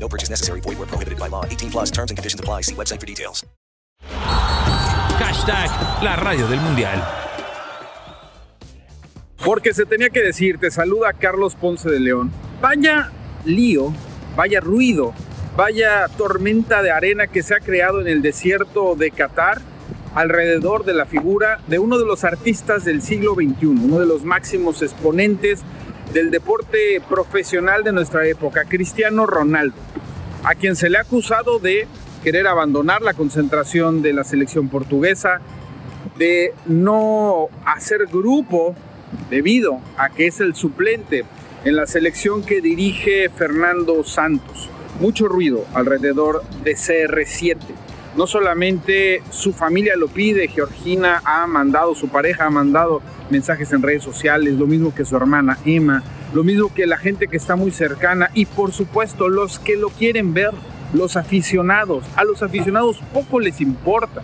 No purchase necessary. Void where prohibited by law. 18 plus terms and conditions apply. See website for details. Hashtag la radio del mundial. Porque se tenía que decir, te saluda Carlos Ponce de León. Vaya lío, vaya ruido, vaya tormenta de arena que se ha creado en el desierto de Qatar alrededor de la figura de uno de los artistas del siglo XXI, uno de los máximos exponentes del deporte profesional de nuestra época, Cristiano Ronaldo, a quien se le ha acusado de querer abandonar la concentración de la selección portuguesa, de no hacer grupo debido a que es el suplente en la selección que dirige Fernando Santos. Mucho ruido alrededor de CR7. No solamente su familia lo pide, Georgina ha mandado, su pareja ha mandado mensajes en redes sociales, lo mismo que su hermana Emma, lo mismo que la gente que está muy cercana y por supuesto los que lo quieren ver, los aficionados. A los aficionados poco les importa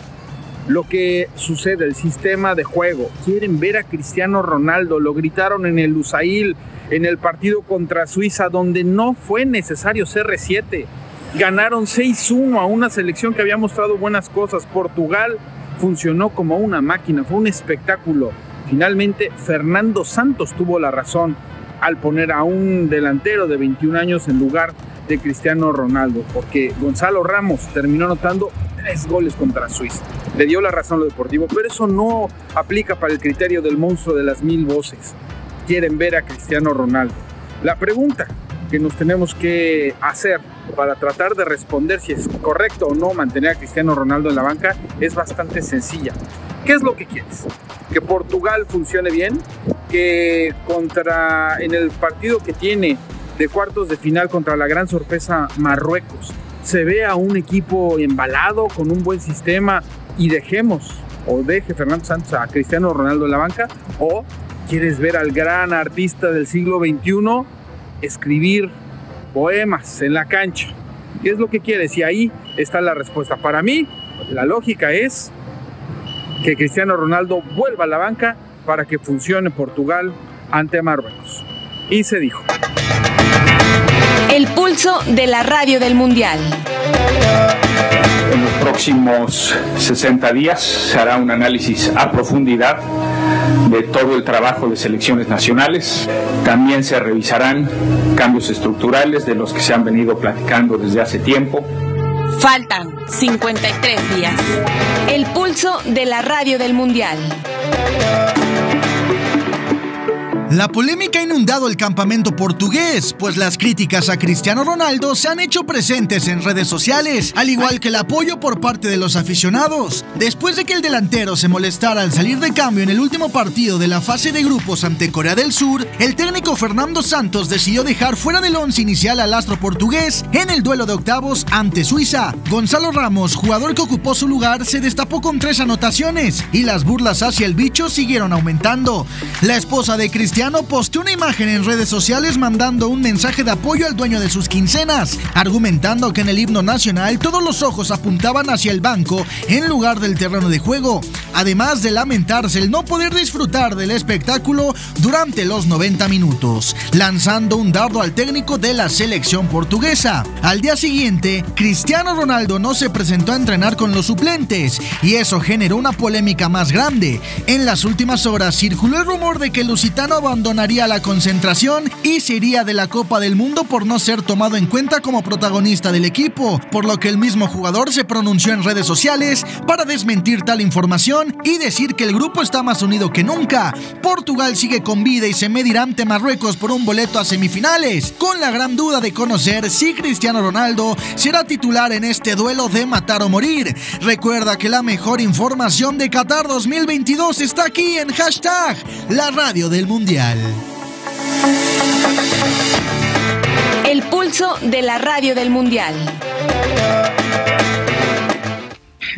lo que sucede, el sistema de juego. Quieren ver a Cristiano Ronaldo, lo gritaron en el Usail, en el partido contra Suiza, donde no fue necesario CR7. Ganaron 6-1 a una selección que había mostrado buenas cosas. Portugal funcionó como una máquina, fue un espectáculo. Finalmente, Fernando Santos tuvo la razón al poner a un delantero de 21 años en lugar de Cristiano Ronaldo, porque Gonzalo Ramos terminó anotando tres goles contra Suiza. Le dio la razón a lo deportivo, pero eso no aplica para el criterio del monstruo de las mil voces. Quieren ver a Cristiano Ronaldo. La pregunta que nos tenemos que hacer para tratar de responder si es correcto o no mantener a Cristiano Ronaldo en la banca es bastante sencilla. ¿Qué es lo que quieres? Que Portugal funcione bien, que contra en el partido que tiene de cuartos de final contra la gran sorpresa Marruecos se vea un equipo embalado con un buen sistema y dejemos o deje Fernando Santos a Cristiano Ronaldo en la banca o quieres ver al gran artista del siglo XXI escribir poemas en la cancha. ¿Qué es lo que quieres? Y ahí está la respuesta. Para mí, la lógica es que Cristiano Ronaldo vuelva a la banca para que funcione Portugal ante Marruecos. Y se dijo. El pulso de la radio del Mundial. En los próximos 60 días se hará un análisis a profundidad de todo el trabajo de selecciones nacionales. También se revisarán cambios estructurales de los que se han venido platicando desde hace tiempo. Faltan 53 días. El pulso de la radio del Mundial. La polémica ha inundado el campamento portugués, pues las críticas a Cristiano Ronaldo se han hecho presentes en redes sociales, al igual que el apoyo por parte de los aficionados. Después de que el delantero se molestara al salir de cambio en el último partido de la fase de grupos ante Corea del Sur, el técnico Fernando Santos decidió dejar fuera del once inicial al astro portugués en el duelo de octavos ante Suiza. Gonzalo Ramos, jugador que ocupó su lugar, se destapó con tres anotaciones y las burlas hacia el bicho siguieron aumentando. La esposa de Cristiano posteó una imagen en redes sociales mandando un mensaje de apoyo al dueño de sus quincenas, argumentando que en el himno nacional todos los ojos apuntaban hacia el banco en lugar del terreno de juego, además de lamentarse el no poder disfrutar del espectáculo durante los 90 minutos, lanzando un dardo al técnico de la selección portuguesa. Al día siguiente, Cristiano Ronaldo no se presentó a entrenar con los suplentes y eso generó una polémica más grande. En las últimas horas circuló el rumor de que lusitano abandonaría la concentración y se iría de la Copa del Mundo por no ser tomado en cuenta como protagonista del equipo, por lo que el mismo jugador se pronunció en redes sociales para desmentir tal información y decir que el grupo está más unido que nunca. Portugal sigue con vida y se medirá ante Marruecos por un boleto a semifinales, con la gran duda de conocer si Cristiano Ronaldo será titular en este duelo de matar o morir. Recuerda que la mejor información de Qatar 2022 está aquí en hashtag la radio del mundial. El pulso de la radio del Mundial.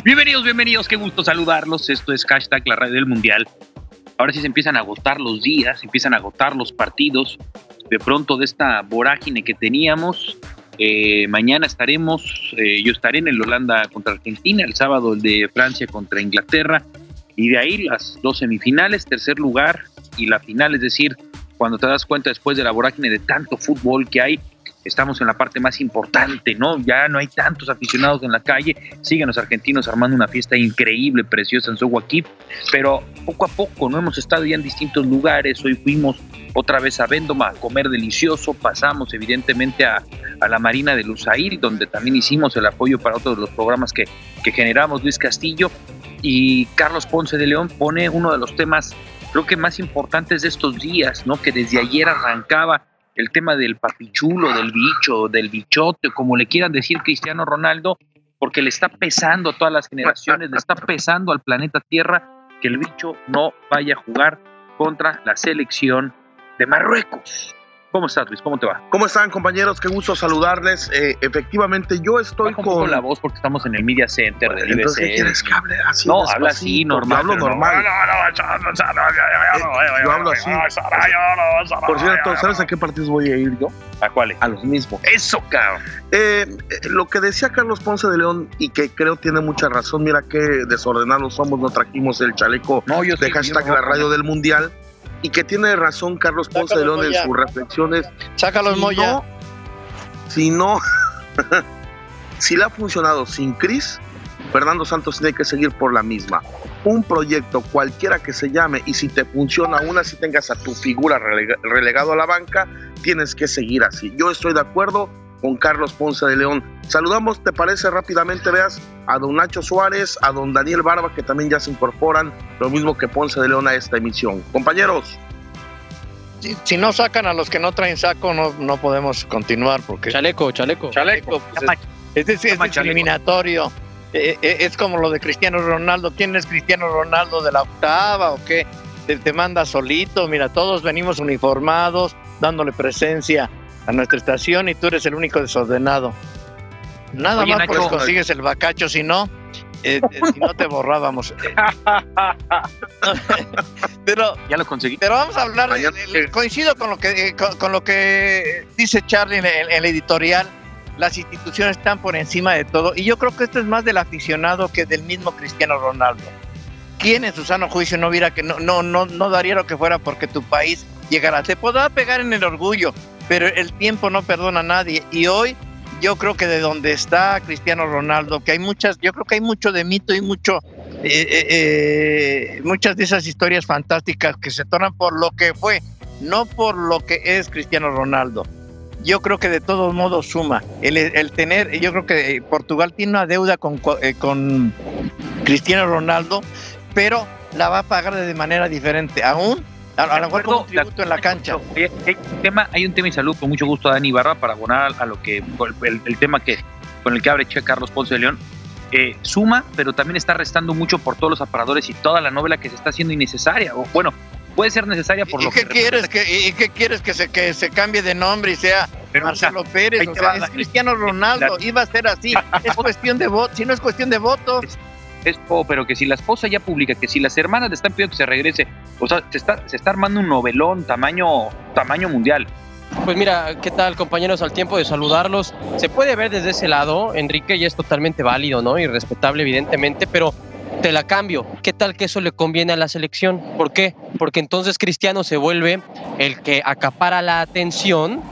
Bienvenidos, bienvenidos, qué gusto saludarlos. Esto es hashtag la radio del mundial. Ahora sí se empiezan a agotar los días, se empiezan a agotar los partidos. De pronto de esta vorágine que teníamos, eh, mañana estaremos, eh, yo estaré en el Holanda contra Argentina, el sábado el de Francia contra Inglaterra, y de ahí las dos semifinales, tercer lugar y la final, es decir, cuando te das cuenta después de la vorágine de tanto fútbol que hay, estamos en la parte más importante, ¿no? Ya no hay tantos aficionados en la calle, siguen los argentinos armando una fiesta increíble, preciosa en Sohuaquip, pero poco a poco, ¿no? Hemos estado ya en distintos lugares, hoy fuimos otra vez a Vendoma a comer delicioso, pasamos evidentemente a, a la Marina de Lusail, donde también hicimos el apoyo para otros de los programas que, que generamos Luis Castillo, y Carlos Ponce de León pone uno de los temas creo que más importantes de estos días, ¿no? Que desde ayer arrancaba el tema del papichulo, del bicho, del bichote, como le quieran decir Cristiano Ronaldo, porque le está pesando a todas las generaciones, le está pesando al planeta Tierra que el bicho no vaya a jugar contra la selección de Marruecos. ¿Cómo estás, Luis? ¿Cómo te va? ¿Cómo están, compañeros? Qué gusto saludarles. Eh, efectivamente, yo estoy Baja un con... la voz porque estamos en el Media Center del Entonces, ¿qué quieres que hable así? No, habla así, normal. Hablo no- normal. Yo hablo así. Por cierto, ¿sabes a qué partidos voy a ir yo? ¿A cuáles? A los mismos. Eso, cabrón. Eh, eh, lo que decía Carlos Ponce de León y que creo tiene mucha razón, mira qué desordenados somos, no trajimos el chaleco No, yo de sí, hashtag yo no la radio poner. del mundial y que tiene razón Carlos Ponce de León en sus reflexiones. Sácalos, Si Moya. no, si no, si le ha funcionado sin Cris, Fernando Santos tiene que seguir por la misma. Un proyecto cualquiera que se llame y si te funciona aún así tengas a tu figura relega- relegado a la banca, tienes que seguir así. Yo estoy de acuerdo con Carlos Ponce de León. Saludamos, ¿te parece rápidamente? Veas a don Nacho Suárez, a don Daniel Barba, que también ya se incorporan, lo mismo que Ponce de León a esta emisión. Compañeros, Si, si no sacan a los que no traen saco, no, no podemos continuar porque Chaleco, chaleco. Chaleco, pues, es, es, es-. Eh, eh, es como lo de Cristiano Ronaldo. ¿Quién es Cristiano Ronaldo de la octava o qué? Te, te manda solito. Mira, todos venimos uniformados, dándole presencia a nuestra estación y tú eres el único desordenado. Nada Oye, más Nacho. pues consigues el bacacho, si no, eh, eh, si no te borrábamos. Pero Ya lo conseguí. pero vamos a hablar, de- coincido con lo que eh, con, con lo que dice Charlie en, el- en la editorial, las instituciones están por encima de todo y yo creo que esto es más del aficionado que del mismo Cristiano Ronaldo. ¿Quién en su sano juicio no viera que no no no no daría lo que fuera porque tu país llegara? Te podrá pegar en el orgullo, pero el tiempo no perdona a nadie y hoy yo creo que de donde está Cristiano Ronaldo, que hay muchas, yo creo que hay mucho de mito y mucho eh, eh, eh, muchas de esas historias fantásticas que se tornan por lo que fue, no por lo que es Cristiano Ronaldo. Yo creo que de todos modos suma. El, el tener, yo creo que Portugal tiene una deuda con, co- con Cristiano Ronaldo, pero la va a pagar de manera diferente. Aún, a, lo mejor como un tributo en la cancha. Hay un tema, hay un tema y salud con mucho gusto a Dani Barra para abonar a lo que el, el tema que con el que abre Che Carlos Ponce de León. Eh, suma, pero también está restando mucho por todos los aparadores y toda la novela que se está haciendo innecesaria. O bueno, puede ser necesaria por ¿Y lo qué que quieres que y qué quieres que se que se cambie de nombre y sea Pero, Marcelo Pérez? O te sea, va la- es Cristiano Ronaldo, iba a ser así. Es cuestión de votos, si no es cuestión de votos. es oh, pero que si la esposa ya publica que si las hermanas le están pidiendo que se regrese, o sea, se está, se está armando un novelón tamaño, tamaño mundial. Pues mira, ¿qué tal compañeros? Al tiempo de saludarlos, se puede ver desde ese lado, Enrique, y es totalmente válido, ¿no? Y respetable, evidentemente, pero te la cambio. ¿Qué tal que eso le conviene a la selección? ¿Por qué? Porque entonces Cristiano se vuelve el que acapara la atención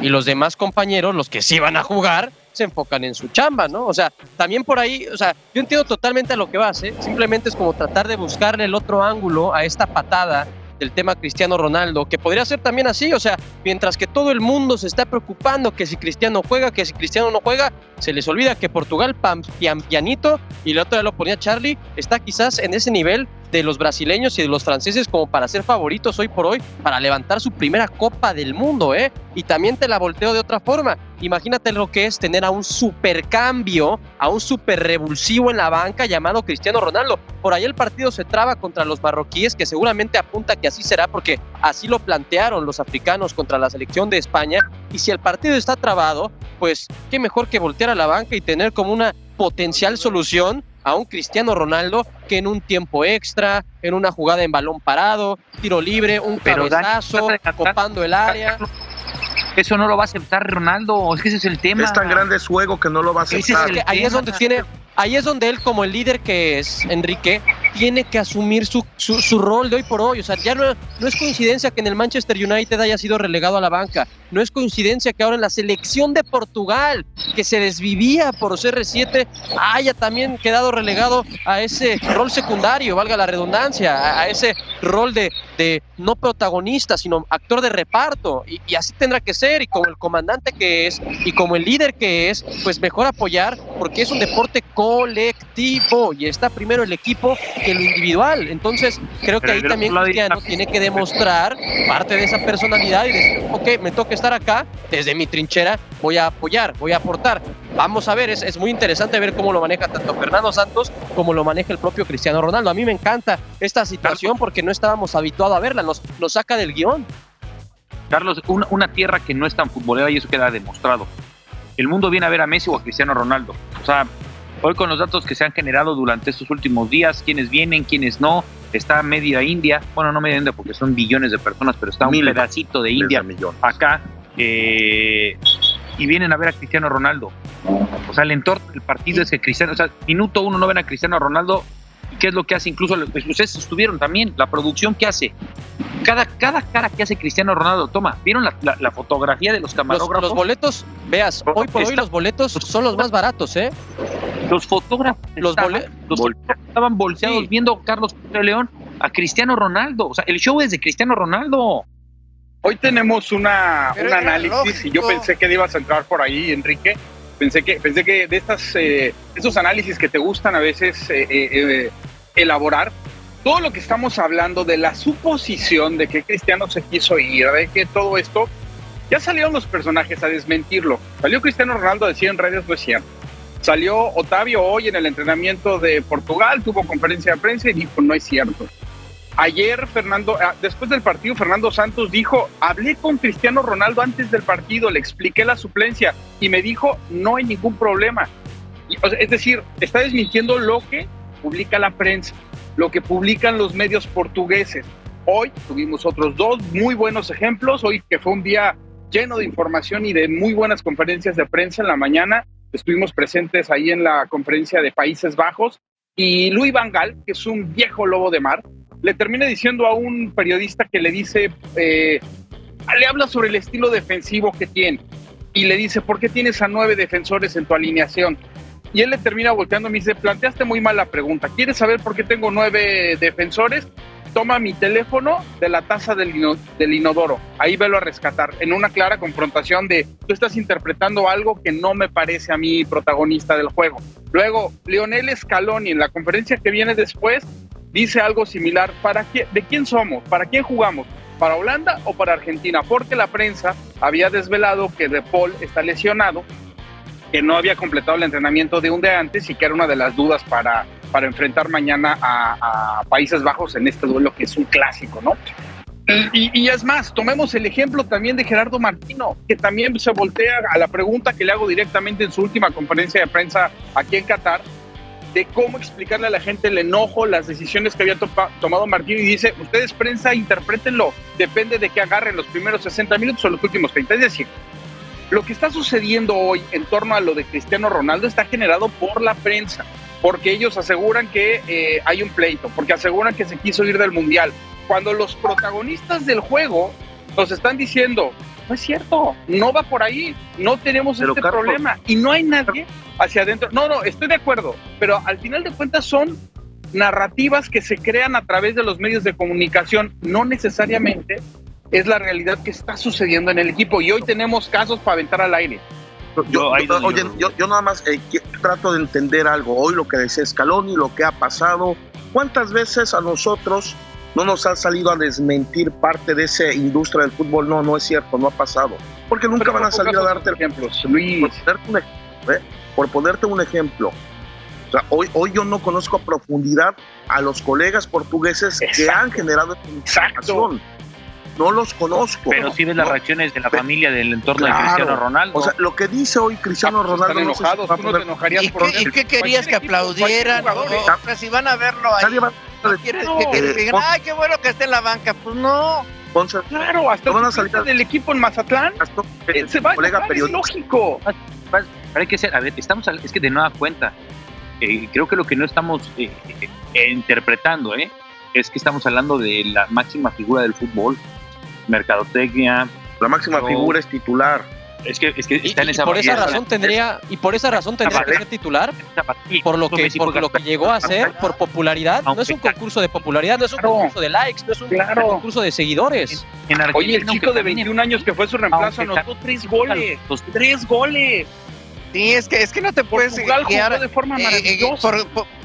y los demás compañeros, los que sí van a jugar, se enfocan en su chamba, ¿no? O sea, también por ahí, o sea, yo entiendo totalmente a lo que vas, ¿eh? Simplemente es como tratar de buscarle el otro ángulo a esta patada del tema Cristiano Ronaldo, que podría ser también así, o sea, mientras que todo el mundo se está preocupando que si Cristiano juega, que si Cristiano no juega, se les olvida que Portugal, pam, pian, pianito, y el otro ya lo ponía Charlie, está quizás en ese nivel de los brasileños y de los franceses como para ser favoritos hoy por hoy, para levantar su primera Copa del Mundo, ¿eh? Y también te la volteo de otra forma. Imagínate lo que es tener a un supercambio, a un super revulsivo en la banca llamado Cristiano Ronaldo. Por ahí el partido se traba contra los marroquíes, que seguramente apunta que así será, porque así lo plantearon los africanos contra la selección de España. Y si el partido está trabado, pues qué mejor que voltear a la banca y tener como una potencial solución a un Cristiano Ronaldo que en un tiempo extra, en una jugada en balón parado, tiro libre, un Pero, Dani, cabezazo, de copando el área. Eso no lo va a aceptar Ronaldo, es que ese es el tema. Es tan grande su ego que no lo va a Ese es aceptar. que- ahí es donde tiene, ahí es donde él como el líder que es Enrique tiene que asumir su, su, rol de hoy por hoy. O sea, ya no, no es coincidencia que en el Manchester United haya sido relegado a la banca. No es coincidencia que ahora en la selección de Portugal, que se desvivía por CR7, haya también quedado relegado a ese rol secundario, valga la redundancia, a, ese rol de, de no protagonista, sino actor de reparto. Y, y así tendrá que ser. Y como el comandante que es, y como el líder que es, pues mejor apoyar, porque es un deporte colectivo y está primero el equipo que lo individual. Entonces, creo que Pero ahí también Cristiano tiene que demostrar parte de esa personalidad y decir, ok, me toca estar acá, desde mi trinchera voy a apoyar, voy a aportar. Vamos a ver, es, es muy interesante ver cómo lo maneja tanto Fernando Santos como lo maneja el propio Cristiano Ronaldo. A mí me encanta esta situación porque no estábamos habituados a verla, nos, nos saca del guion. Carlos, una, una tierra que no es tan futbolera y eso queda demostrado. El mundo viene a ver a Messi o a Cristiano Ronaldo. O sea, hoy con los datos que se han generado durante estos últimos días, quiénes vienen, quiénes no, está media India, bueno, no media India porque son billones de personas, pero está un pedacito de India acá, eh, y vienen a ver a Cristiano Ronaldo. O sea, el entorno del partido es que Cristiano, o sea, minuto uno no ven a Cristiano Ronaldo, ¿y qué es lo que hace? Incluso ustedes estuvieron también, la producción que hace. Cada, cada cara que hace Cristiano Ronaldo, toma, ¿vieron la, la- la fotografía de los camarógrafos? los boletos, veas, hoy por hoy los boletos son los más baratos, ¿eh? Los fotógrafos Los estaban, bole- los fotógrafos estaban volteados Sí. viendo a Carlos León a Cristiano Ronaldo. O sea, el show es de Cristiano Ronaldo. Hoy tenemos una, Pero un análisis y yo pensé que ibas a entrar por ahí, Enrique. Pensé que, pensé que de estas, eh, esos análisis que te gustan a veces eh, eh, eh, elaborar, todo lo que estamos hablando de la suposición de que Cristiano se quiso ir, de que todo esto, ya salieron los personajes a desmentirlo. Salió Cristiano Ronaldo a decir en redes, no es cierto. Salió Otavio hoy en el entrenamiento de Portugal, tuvo conferencia de prensa y dijo, no es cierto. Ayer, Fernando, ah, después del partido, Fernando Santos dijo, hablé con Cristiano Ronaldo antes del partido, le expliqué la suplencia y me dijo, no hay ningún problema. Es decir, está desmintiendo lo que publica la prensa, lo que publican los medios portugueses. Hoy tuvimos otros dos muy buenos ejemplos, hoy que fue un día lleno de información y de muy buenas conferencias de prensa en la mañana, estuvimos presentes ahí en la conferencia de Países Bajos y Luis Van Gaal, que es un viejo lobo de mar, le termina diciendo a un periodista que le dice, eh, le habla sobre el estilo defensivo que tiene y le dice, ¿por qué tienes a nueve defensores en tu alineación? Y él le termina volteando y me dice, planteaste muy mal la pregunta, ¿quieres saber por qué tengo nueve defensores? Toma mi teléfono de la taza del, ino- del inodoro, ahí velo a rescatar, en una clara confrontación de, tú estás interpretando algo que no me parece a mí protagonista del juego. Luego, Lionel Scaloni en la conferencia que viene después dice algo similar, ¿para qué, ¿de quién somos? ¿Para quién jugamos? ¿Para Holanda o para Argentina? Porque la prensa había desvelado que De Paul está lesionado, que no había completado el entrenamiento de un día antes y que era una de las dudas para, para enfrentar mañana a, Países Bajos en este duelo que es un clásico, ¿no? Y- y es más, tomemos el ejemplo también de Gerardo Martino, que también se voltea a la pregunta que le hago directamente en su última conferencia de prensa aquí en Qatar, de cómo explicarle a la gente el enojo, las decisiones que había tomado Martino y dice, ustedes prensa, interprétenlo, depende de que agarren los primeros 60 minutos o los últimos 30. Es decir, lo que está sucediendo hoy en torno a lo de Cristiano Ronaldo está generado por la prensa, porque ellos aseguran que eh, hay un pleito, porque aseguran que se quiso ir del Mundial, cuando los protagonistas del juego nos están diciendo, no es cierto, no va por ahí, no tenemos Pero, este Carlos- problema y no hay nadie hacia adentro. No, no, estoy de acuerdo, pero al final de cuentas son narrativas que se crean a través de los medios de comunicación, no necesariamente es la realidad que está sucediendo en el equipo y hoy tenemos casos para aventar al aire. Yo, yo- oye, yo, yo nada más eh, trato de entender algo. Hoy lo que decía Scaloni, lo que ha pasado. ¿Cuántas veces a nosotros no nos ha salido a desmentir parte de esa industria del fútbol? No, no es cierto, no ha pasado. Porque nunca Pero van a salir a darte ejemplos, Luis. Por ponerte un ejemplo, ¿eh? Por ponerte un ejemplo. O sea, hoy, hoy yo no conozco a profundidad a los colegas portugueses que Exacto. han generado esta información. No los conozco. Pero sí ves las No, reacciones de la Pe- familia del entorno claro. de Cristiano Ronaldo. O sea, lo que dice hoy Cristiano Ah, pues Ronaldo. están no sé si enojados, tú no te enojarías ¿Y por qué, y qué querías que equipo, aplaudieran? O, sea, si van a verlo ahí, Nadie va a ¿no quieres que, que eh, digan, ay, qué bueno que esté en la banca? Pues no. Ponce, Claro, hasta No van a el salir del equipo en Mazatlán Castro, eh, el se va colega es lógico. Hay que ser, a ver, estamos, es que de nueva cuenta, eh, creo que lo que no estamos eh, eh, interpretando, eh, es que estamos hablando de la máxima figura del fútbol, mercadotecnia, La máxima No. figura es titular. es que, es que Y, está en y esa por esa razón tendría y por esa razón tendría que ser titular por lo que por lo que llegó a ser por popularidad no es un concurso de popularidad no es un concurso de likes no es un Claro. concurso de seguidores En Oye, el chico de también 21 años que fue su reemplazo anotó tres goles. Tres goles. Sí, es que, es que no te puedes Portugal guiar jugó de forma eh, eh, maravillosa. por- por- eh,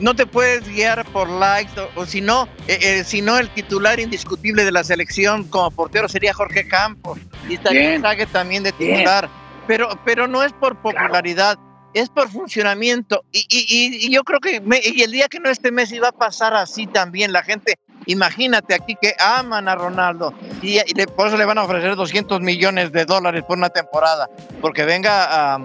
no te puedes guiar por likes o, o si no, eh, eh, si no el titular indiscutible de la selección como portero sería Jorge Campos y. Sague también de Bien. titular, pero pero no es por popularidad, es por funcionamiento y, y- y- y yo creo que me- y el día que no esté Messi va a pasar así también la gente. Imagínate aquí que aman a Ronaldo y, por eso le van a ofrecer 200 millones de dólares por una temporada, porque venga a,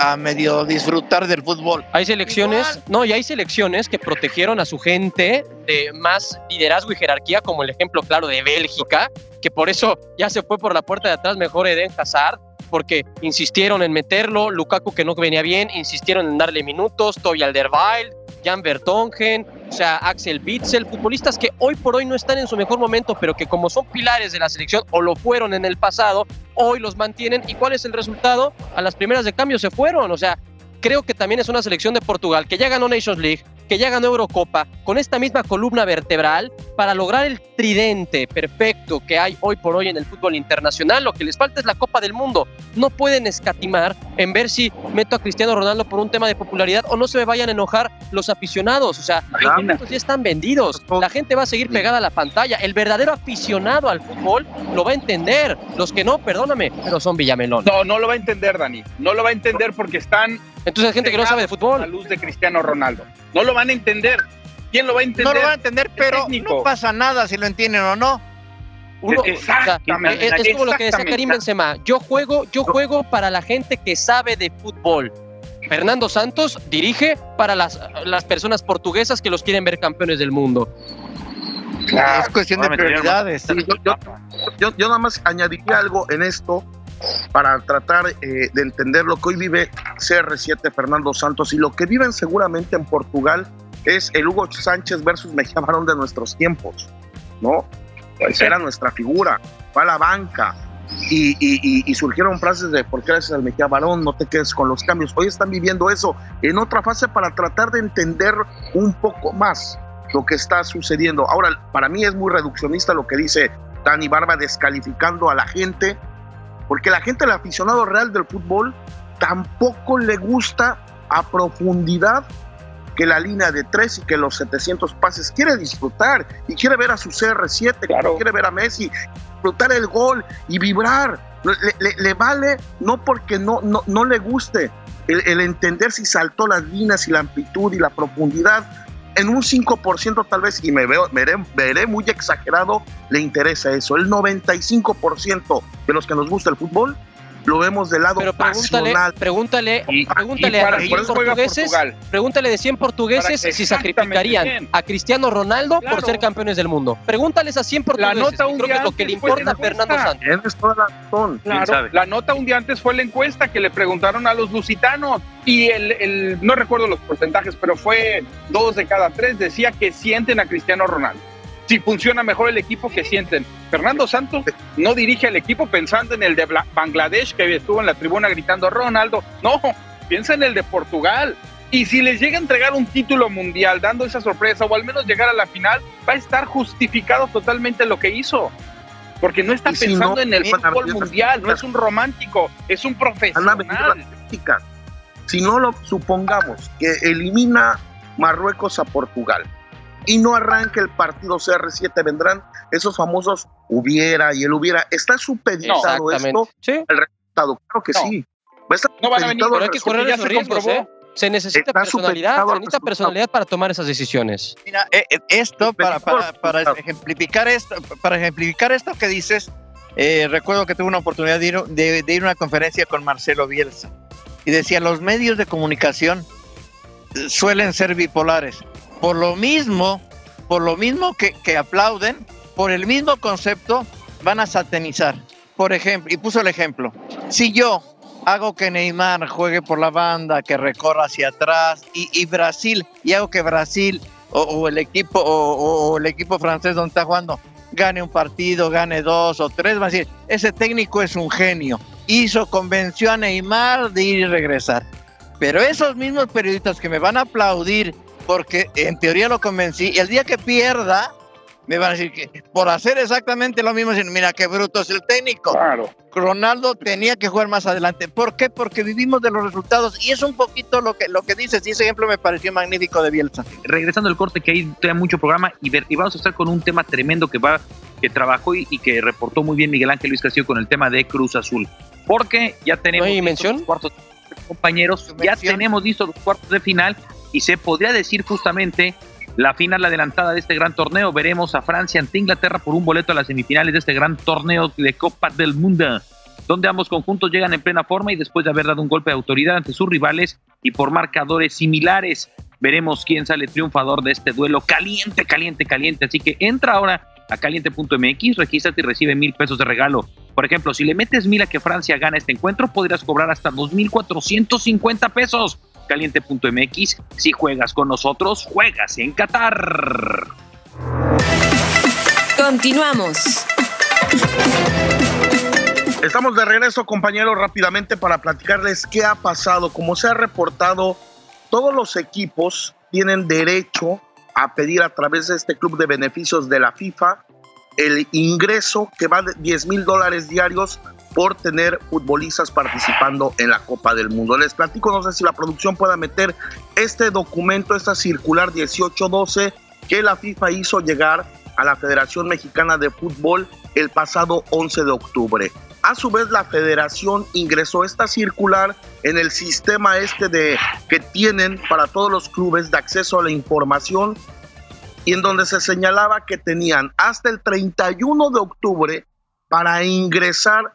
a medio disfrutar del fútbol. hay selecciones no y hay selecciones que protegieron a su gente de más liderazgo y jerarquía como el ejemplo claro de Bélgica que por eso ya se fue por la puerta de atrás mejor Eden Hazard porque insistieron en meterlo, Lukaku que no venía bien, insistieron en darle minutos, Toby Alderweireld, Jan Vertonghen, o sea, Axel Witsel, futbolistas que hoy por hoy no están en su mejor momento, pero que como son pilares de la selección o lo fueron en el pasado, hoy los mantienen. ¿Y cuál es el resultado? A las primeras de cambio se fueron, o sea, creo que también es una selección de Portugal que ya ganó Nations League, que ya ganó Eurocopa, con esta misma columna vertebral para lograr el tridente perfecto que hay hoy por hoy en el fútbol internacional. Lo que les falta es la Copa del Mundo. No pueden escatimar en ver si meto a Cristiano Ronaldo por un tema de popularidad o no se me vayan a enojar los aficionados. O sea, los boletos ya están vendidos. La gente va a seguir pegada a la pantalla. El verdadero aficionado al fútbol lo va a entender. Los que no, perdóname, pero son Villamelón. No, no lo va a entender, Dani. No lo va a entender porque están Entonces hay gente que no sabe de a la fútbol. luz de Cristiano Ronaldo. No lo van a entender. ¿Quién lo va a entender? No lo van a entender, pero no pasa nada si lo entienden o no. Uno, o sea, Exactamente, es, es como lo que decía. Karim Benzema. Yo juego, yo juego para la gente que sabe de fútbol. Fernando Santos dirige para las, las personas portuguesas que los quieren ver campeones del mundo. es cuestión de prioridades. Sí, yo, yo- yo- yo nada más añadiría algo en esto para tratar eh, de entender lo que hoy vive CR7 Fernando Santos y lo que viven seguramente en Portugal es el Hugo Sánchez versus Mejía Barón de nuestros tiempos, ¿no? Pues era nuestra figura, fue a la banca y, y- y- y surgieron frases de por qué eres el Mejía Barón, no te quedes con los cambios. Hoy están viviendo eso en otra fase para tratar de entender un poco más lo que está sucediendo. Ahora, para mí es muy reduccionista lo que dice Dani Barba descalificando a la gente, porque la gente, el aficionado real del fútbol, tampoco le gusta a profundidad que la línea de tres y que los 700 pases quiere disfrutar y quiere ver a su CR7, quiere ver a Messi, disfrutar el gol y vibrar. Le, le- le vale no porque no, no, no le guste el, el entender si saltó las líneas y la amplitud y la profundidad. En un 5% tal vez, y me veo, veré, veré muy exagerado, le interesa eso. El 95% de los que nos gusta el fútbol lo vemos del lado Pero pregúntale, pasional. pregúntale, pregúntale y a para- 100 por eso juega portugueses, pregúntale de 100 portugueses si sacrificarían bien. a Cristiano Ronaldo Claro. por ser campeones del mundo. Pregúntales a 100 La portugueses. nota y un creo que día es lo que le importa a. Fernando Santos. Tienes toda la razón. Claro, la nota un día antes fue la encuesta que le preguntaron a los lusitanos y el, el- no recuerdo los porcentajes, pero fue dos de cada tres, decía que sienten a Cristiano Ronaldo. Si funciona mejor el equipo que sienten. Fernando Santos no dirige al equipo pensando en el de Bangladesh que estuvo en la tribuna gritando Ronaldo. No, piensa en el de Portugal. Y si les llega a entregar un título mundial dando esa sorpresa o al menos llegar a la final, va a estar justificado totalmente lo que hizo. Porque no está si pensando no, en el fútbol mundial, no es un romántico, es un profesional. Si no lo supongamos que elimina Marruecos a Portugal y no arranca el partido CR7, vendrán esos famosos hubiera y el hubiera. ¿Está supeditado esto Sí. al resultado? Claro que No. sí. No van a venir, Pero hay que correr esos se riesgos. ¿eh? Se necesita Está personalidad, se necesita personalidad para tomar esas decisiones. Mira, eh, eh, esto, para, para, para ejemplificar esto, para ejemplificar esto que dices, eh, recuerdo que tuve una oportunidad de ir, de- de ir a una conferencia con Marcelo Bielsa y decía, los medios de comunicación eh, suelen ser bipolares. Por lo mismo, por lo mismo que, que aplauden, por el mismo concepto, van a satanizar. Por ejemplo, y puso el ejemplo, si yo hago que Neymar juegue por la banda, que recorra hacia atrás, y, y Brasil, y hago que Brasil o, o el equipo o, o- el equipo francés donde está jugando gane un partido, gane dos o tres, va a decir, ese técnico es un genio. Hizo, convenció a Neymar de ir y regresar. Pero esos mismos periodistas que me van a aplaudir porque en teoría lo convencí, y el día que pierda, me van a decir que por hacer exactamente lo mismo, mira qué bruto es el técnico. Claro. Ronaldo tenía que jugar más adelante. ¿Por qué? Porque vivimos de los resultados. Y es un poquito lo que, lo que dices. Y ese ejemplo me pareció magnífico de Bielsa. regresando al corte que hay todavía mucho programa y, ver- y vamos a estar con un tema tremendo que va que trabajó y, y que reportó muy bien Miguel Ángel Luis Castillo con el tema de Cruz Azul porque ya tenemos hay mención? los cuartos compañeros ya tenemos listos los cuartos de final y se podría decir justamente la final adelantada de este gran torneo veremos a Francia ante Inglaterra por un boleto a las semifinales de este gran torneo de Copa del Mundo donde ambos conjuntos llegan en plena forma y después de haber dado un golpe de autoridad ante sus rivales y por marcadores similares. Veremos quién sale triunfador de este duelo caliente, caliente, caliente. Así que entra ahora a caliente.mx, regístrate y recibe mil pesos de regalo. Por ejemplo, si le metes mil a que Francia gana este encuentro, podrías cobrar hasta 2.450 pesos. Caliente.mx, si juegas con nosotros, juegas en Qatar. Continuamos. Estamos de regreso, compañeros, rápidamente para platicarles qué ha pasado. Como se ha reportado, todos los equipos tienen derecho a pedir a través de este club de beneficios de la FIFA el ingreso que va de 10 mil dólares diarios por tener futbolistas participando en la Copa del Mundo. Les platico, no sé si la producción pueda meter este documento, esta circular 1812 que la FIFA hizo llegar a la Federación Mexicana de Fútbol el pasado 11 de octubre. A su vez, la federación ingresó esta circular en el sistema este de que tienen para todos los clubes de acceso a la información y en donde se señalaba que tenían hasta el 31 de octubre para ingresar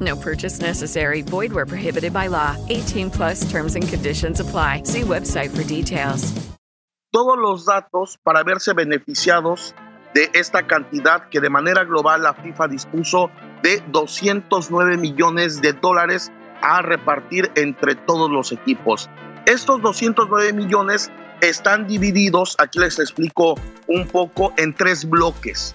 No purchase necessary. Void where prohibited by law. 18 plus terms and conditions apply. See website for details. todos los datos para verse beneficiados de esta cantidad que de manera global la FIFA dispuso de 209 millones de dólares a repartir entre todos los equipos. Estos 209 millones están divididos, aquí les explico un poco, en tres bloques.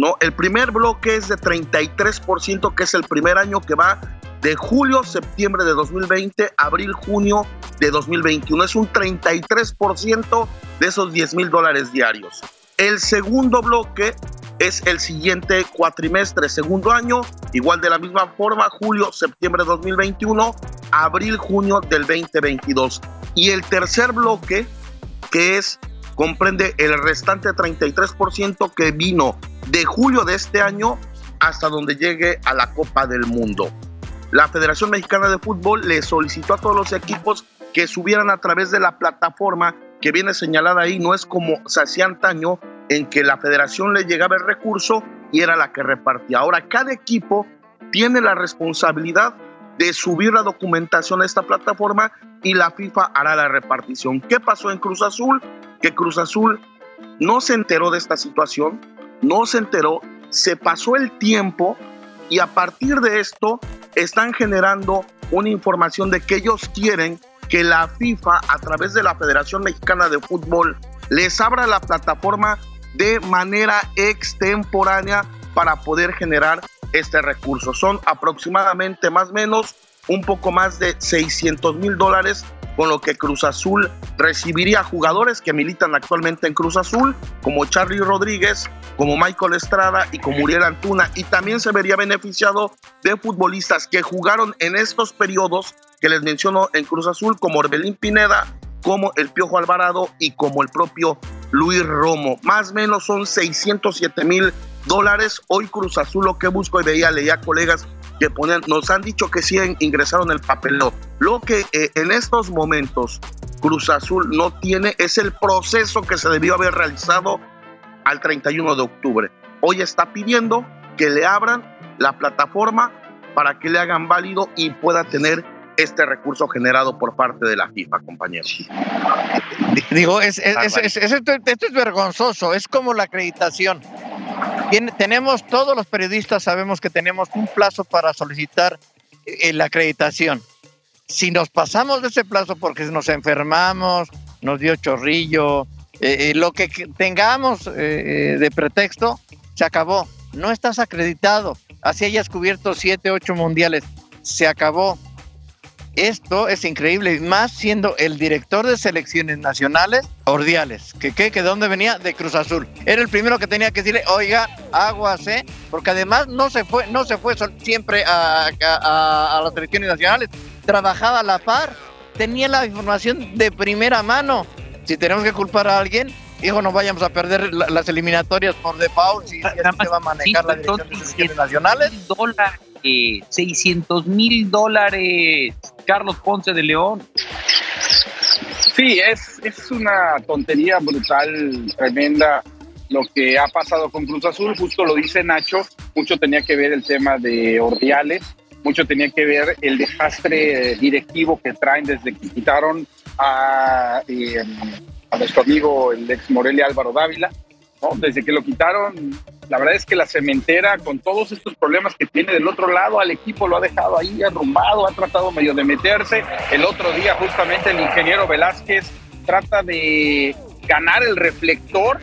¿No? El primer bloque es de 33%, que es el primer año que va de julio, septiembre de 2020, abril, junio de 2021. Es un 33% de esos 10 mil dólares diarios. El segundo bloque es el siguiente cuatrimestre, segundo año, igual de la misma forma, julio, septiembre de 2021, abril, junio del 2022. Y el tercer bloque, que es, comprende el restante 33% que vino de julio de este año hasta donde llegue a la Copa del Mundo. La Federación Mexicana de Fútbol le solicitó a todos los equipos que subieran a través de la plataforma que viene señalada ahí, no es como se hacía antaño en que la federación le llegaba el recurso y era la que repartía. Ahora cada equipo tiene la responsabilidad de subir la documentación a esta plataforma y la FIFA hará la repartición. ¿Qué pasó en Cruz Azul? Que Cruz Azul no se enteró de esta situación, no se enteró, se pasó el tiempo y a partir de esto están generando una información de que ellos quieren que la FIFA a través de la Federación Mexicana de Fútbol les abra la plataforma de manera extemporánea para poder generar este recurso. Son aproximadamente más o menos un poco más de 600 mil dólares con lo que Cruz Azul recibiría jugadores que militan actualmente en Cruz Azul, como Charlie Rodríguez, como Michael Estrada y como Uriel Antuna, y también se vería beneficiado de futbolistas que jugaron en estos periodos que les menciono en Cruz Azul, como Orbelín Pineda, como el Piojo Alvarado y como el propio Luis Romo. Más o menos son 607 mil dólares. Hoy Cruz Azul lo que busco y veía, leía colegas que ponían, nos han dicho que sí ingresaron el papeleo. Lo que eh, en estos momentos Cruz Azul no tiene es el proceso que se debió haber realizado al 31 de octubre. Hoy está pidiendo que le abran la plataforma para que le hagan válido y pueda tener este recurso generado por parte de la FIFA, compañeros. Digo, es, esto, es vergonzoso, es como la acreditación tenemos, todos los periodistas sabemos que tenemos un plazo para solicitar eh, la acreditación. Si nos pasamos de ese plazo porque nos enfermamos, nos dio chorrillo, eh, eh, lo que tengamos de pretexto, se acabó. No estás acreditado. Así hayas cubierto siete, ocho mundiales. Se acabó. Esto es increíble, más siendo el director de selecciones nacionales, Ordiales, que, que, que de dónde venía, de Cruz Azul. Era el primero que tenía que decirle, oiga, aguas, ¿eh? Porque además no se fue, no se fue siempre a, a, las selecciones nacionales, trabajaba a la par, tenía la información de primera mano. Si tenemos que culpar a alguien, hijo, no vayamos a perder las eliminatorias por default si, si se va a manejar la dirección de selecciones nacionales. 600 mil dólares. Carlos Ponce de León. Sí, es, es una tontería brutal, tremenda lo que ha pasado con Cruz Azul. Justo lo dice Nacho, mucho tenía que ver el tema de Ordiales, mucho tenía que ver el desastre directivo que traen desde que quitaron a, eh, a nuestro amigo el ex Morelia Álvaro Dávila. Desde que lo quitaron, la verdad es que la cementera, con todos estos problemas que tiene del otro lado, al equipo lo ha dejado ahí arrumbado, ha tratado medio de meterse. El otro día, justamente, el ingeniero Velázquez trata de ganar el reflector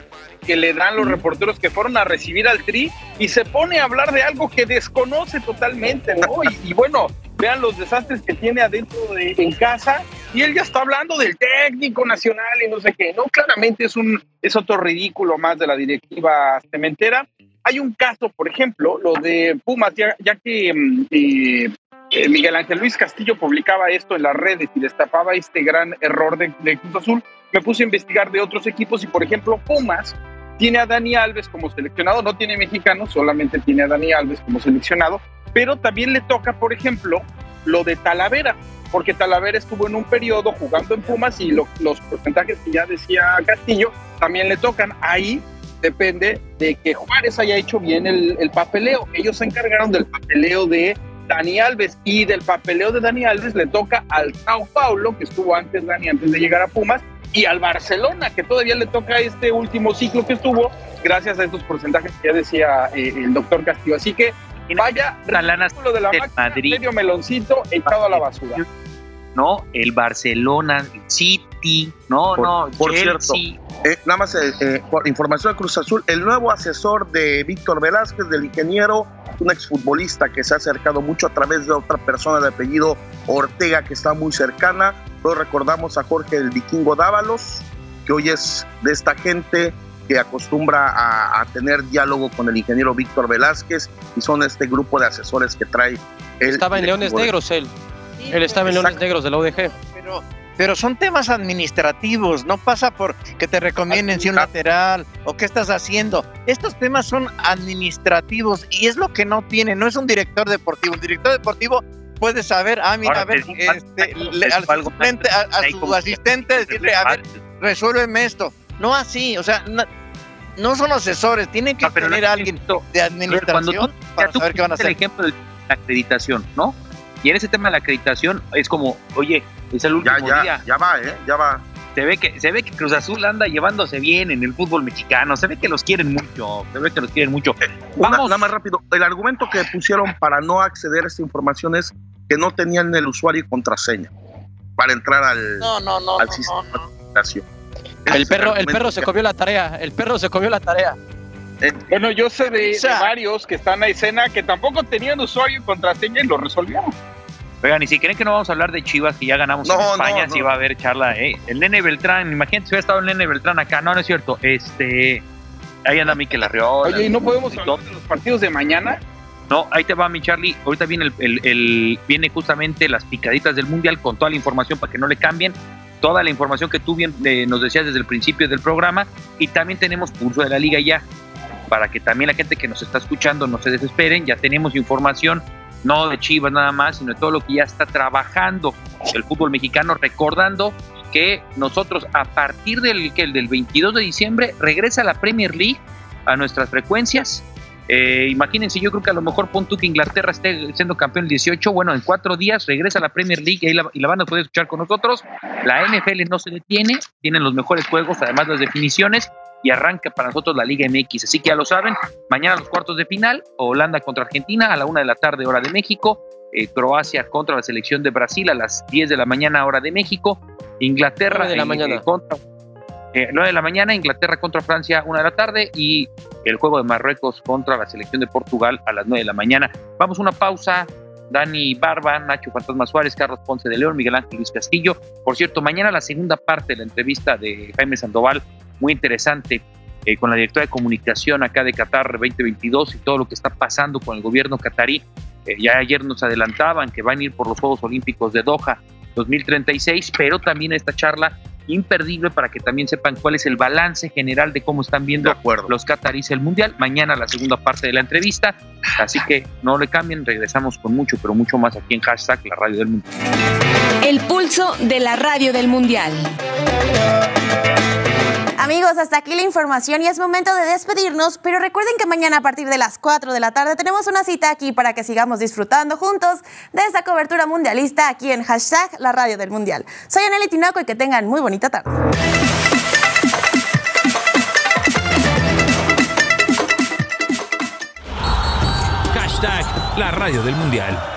que le dan los reporteros que fueron a recibir al Tri y se pone a hablar de algo que desconoce totalmente, ¿no? Y, bueno, vean los desastres que tiene adentro de en casa y él ya está hablando del técnico nacional y no sé qué, ¿no? Claramente es un es otro ridículo más de la directiva cementera. Hay un caso, por ejemplo, lo de Pumas, ya, que mm, eh, eh, Miguel Ángel Luis Castillo publicaba esto en las redes y destapaba este gran error de, de Cruz Azul, me puse a investigar de otros equipos y, por ejemplo, Pumas tiene a Dani Alves como seleccionado, no tiene mexicano, solamente tiene a Dani Alves como seleccionado, pero también le toca, por ejemplo, lo de Talavera, porque Talavera estuvo en un periodo jugando en Pumas y los porcentajes que ya decía Castillo también le tocan. Ahí depende de que Juárez haya hecho bien el, el papeleo. Ellos se encargaron del papeleo de Dani Alves y del papeleo de Dani Alves le toca al Sao Paulo, que estuvo antes Dani, antes de llegar a Pumas, y al Barcelona, que todavía le toca este último ciclo que estuvo, gracias a estos porcentajes que ya decía eh, el doctor Castillo. Así que vaya, lo de la Madrid. medio meloncito echado a la basura. No, el Barcelona, el City, no, no, por cierto, eh, nada más eh, por información de Cruz Azul, el nuevo asesor de Víctor Velázquez, del ingeniero, un exfutbolista que se ha acercado mucho a través de otra persona de apellido Ortega, que está muy cercana, recordamos a Jorge el Vikingo Dávalos, que hoy es de esta gente que acostumbra a, tener diálogo con el ingeniero Víctor Velázquez y son este grupo de asesores que trae. Él, estaba en Leones Negros él. él estaba en Leones Negros de la. Pero, pero son temas administrativos, no pasa por que te recomienden si un lateral o qué estás haciendo. Estos temas son administrativos y es lo que no tiene, no es un director deportivo. Un director deportivo puede saber, ah, mira, a ver, este, al asistente, a, su asistente decirle, a ver, resuélveme esto. No así, o sea, no, son asesores, tienen que tener a alguien de administración para saber qué van a hacer. el ejemplo de la acreditación, ¿no? Y en ese tema de la acreditación es como, oye, es el último ya, día. Ya va, ¿eh? Ya va. Se ve, que, se ve que Cruz Azul anda llevándose bien en el fútbol mexicano, se ve que los quieren mucho, se ve que los quieren mucho. Vamos. nada más rápido, el argumento que pusieron para no acceder a esta información es que no tenían el usuario y contraseña para entrar al, no, no, no, al sistema de El perro, el perro se comió la tarea, el perro se comió la tarea. Eh, bueno, yo sé de, varios que están a escena que tampoco tenían usuario y contraseña y lo resolvieron. Oigan, y si creen que no vamos a hablar de Chivas, que ya ganamos en España, no, no. va a haber charla. eh. El Nene Beltrán, imagínate si hubiera estado el Nene Beltrán acá. No, no es cierto. Este, ahí anda Miquel Arriola. Oye, ¿y no podemos y hablar de los partidos de mañana? No, ahí te va mi Charlie. Ahorita viene el, el- el- viene justamente las picaditas del mundial con toda la información para que no le cambien. Toda la información que tú bien eh, nos decías desde el principio del programa. Y también tenemos pulso de la liga ya. Para que también la gente que nos está escuchando no se desesperen. Ya tenemos información, no de Chivas nada más, sino de todo lo que ya está trabajando el fútbol mexicano. Recordando que nosotros a partir del, del 22 de diciembre regresa la Premier League a nuestras frecuencias. Eh, imagínense, yo creo que a lo mejor pon tú que Inglaterra esté siendo campeón el 18. Bueno, en cuatro días regresa la Premier League y, ahí la, y la van a poder escuchar con nosotros. La NFL no se detiene, tienen los mejores juegos, además las definiciones, y arranca para nosotros la Liga MX. Así que ya lo saben, mañana los cuartos de final, Holanda contra Argentina a la una de la tarde, hora de México. eh, Croacia contra la selección de Brasil a las 10 de la mañana, hora de México. Inglaterra de la eh, mañana. eh, contra eh, 9 de la mañana, Inglaterra contra Francia, 1 de la tarde, y el juego de Marruecos contra la selección de Portugal a las 9 de la mañana. Vamos a una pausa. Dani Barba, Nacho Fantasma Suárez, Carlos Ponce de León, Miguel Ángel Luis Castillo. Por cierto, mañana la segunda parte de la entrevista de Jaime Sandoval, muy interesante, eh, con la directora de comunicación acá de Qatar 2022 y todo lo que está pasando con el gobierno catarí. Eh, ya ayer nos adelantaban que van a ir por los Juegos Olímpicos de Doha 2036, pero también esta charla imperdible para que también sepan cuál es el balance general de cómo están viendo los catarís el mundial. Mañana la segunda parte de la entrevista, así que no le cambien, regresamos con mucho, pero mucho más aquí en hashtag la radio del mundial. El pulso de la radio del mundial. Amigos, hasta aquí la información y es momento de despedirnos, pero recuerden que mañana a partir de las 4 de la tarde tenemos una cita aquí para que sigamos disfrutando juntos de esta cobertura mundialista aquí en hashtag la radio del mundial. Soy Anely Tinoco y que tengan muy bonita tarde. Hashtag la radio del mundial.